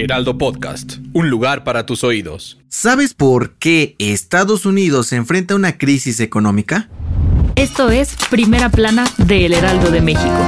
Heraldo Podcast, un lugar para tus oídos. ¿Sabes por qué Estados Unidos se enfrenta a una crisis económica? Esto es Primera Plana de El Heraldo de México.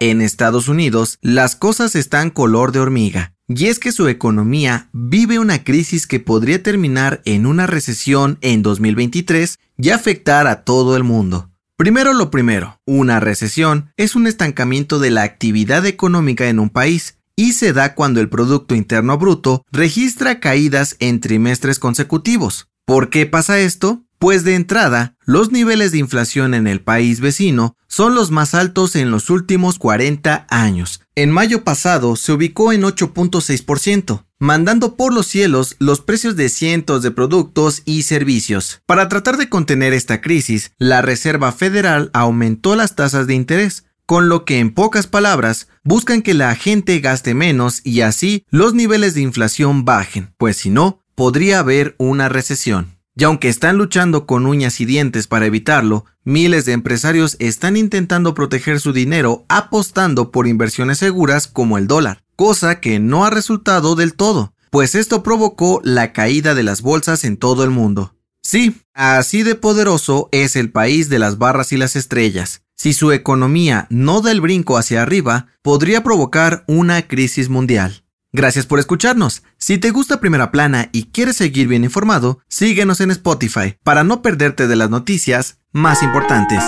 En Estados Unidos, las cosas están color de hormiga. Y es que su economía vive una crisis que podría terminar en una recesión en 2023 y afectar a todo el mundo. Primero lo primero, una recesión es un estancamiento de la actividad económica en un país y se da cuando el Producto Interno Bruto registra caídas en trimestres consecutivos. ¿Por qué pasa esto? Pues de entrada, los niveles de inflación en el país vecino son los más altos en los últimos 40 años. En mayo pasado se ubicó en 8.6%, mandando por los cielos los precios de cientos de productos y servicios. Para tratar de contener esta crisis, la Reserva Federal aumentó las tasas de interés, con lo que en pocas palabras buscan que la gente gaste menos y así los niveles de inflación bajen, pues si no, podría haber una recesión. Y aunque están luchando con uñas y dientes para evitarlo, miles de empresarios están intentando proteger su dinero apostando por inversiones seguras como el dólar, cosa que no ha resultado del todo, pues esto provocó la caída de las bolsas en todo el mundo. Sí, así de poderoso es el país de las barras y las estrellas. Si su economía no da el brinco hacia arriba, podría provocar una crisis mundial. Gracias por escucharnos. Si te gusta Primera Plana y quieres seguir bien informado, síguenos en Spotify para no perderte de las noticias más importantes.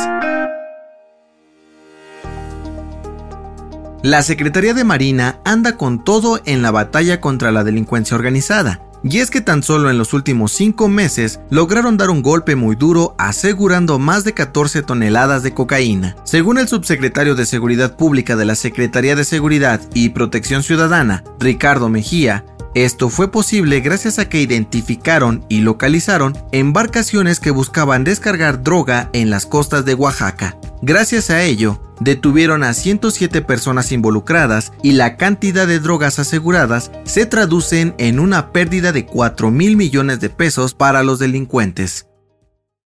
La Secretaría de Marina anda con todo en la batalla contra la delincuencia organizada y es que tan solo en los últimos cinco meses lograron dar un golpe muy duro asegurando más de 14 toneladas de cocaína. Según el subsecretario de Seguridad Pública de la Secretaría de Seguridad y Protección Ciudadana, Ricardo Mejía, esto fue posible gracias a que identificaron y localizaron embarcaciones que buscaban descargar droga en las costas de Oaxaca. Gracias a ello, detuvieron a 107 personas involucradas y la cantidad de drogas aseguradas se traducen en una pérdida de 4 mil millones de pesos para los delincuentes.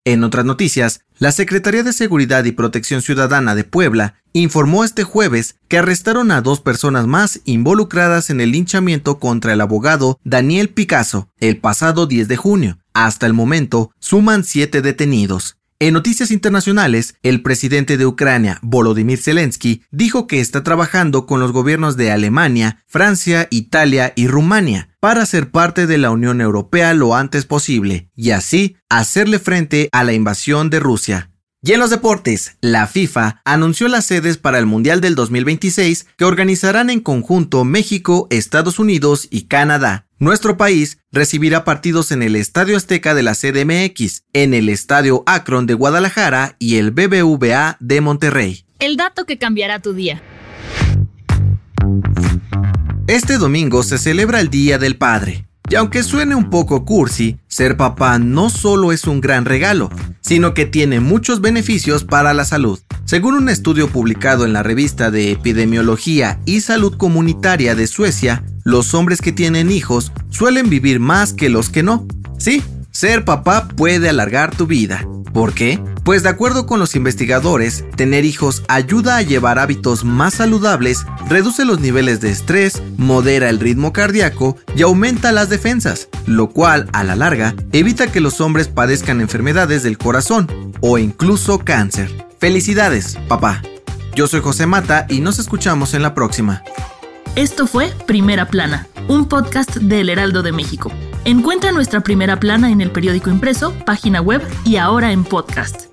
En otras noticias, la Secretaría de Seguridad y Protección Ciudadana de Puebla informó este jueves que arrestaron a dos personas más involucradas en el linchamiento contra el abogado Daniel Picasso el pasado 10 de junio. Hasta el momento, suman siete detenidos. En noticias internacionales, el presidente de Ucrania, Volodymyr Zelensky, dijo que está trabajando con los gobiernos de Alemania, Francia, Italia y Rumania para ser parte de la Unión Europea lo antes posible y así hacerle frente a la invasión de Rusia. Y en los deportes, la FIFA anunció las sedes para el Mundial del 2026 que organizarán en conjunto México, Estados Unidos y Canadá. Nuestro país recibirá partidos en el Estadio Azteca de la CDMX, en el Estadio Akron de Guadalajara y el BBVA de Monterrey. El dato que cambiará tu día. Este domingo se celebra el Día del Padre. Y aunque suene un poco cursi, ser papá no solo es un gran regalo, sino que tiene muchos beneficios para la salud. Según un estudio publicado en la revista de Epidemiología y Salud Comunitaria de Suecia, los hombres que tienen hijos suelen vivir más que los que no. Sí, ser papá puede alargar tu vida. ¿Por qué? Pues de acuerdo con los investigadores, tener hijos ayuda a llevar hábitos más saludables, reduce los niveles de estrés, modera el ritmo cardíaco y aumenta las defensas, lo cual a la larga evita que los hombres padezcan enfermedades del corazón o incluso cáncer. Felicidades, papá. Yo soy José Mata y nos escuchamos en la próxima. Esto fue Primera Plana, un podcast del Heraldo de México. Encuentra nuestra primera plana en el periódico impreso, página web y ahora en podcast.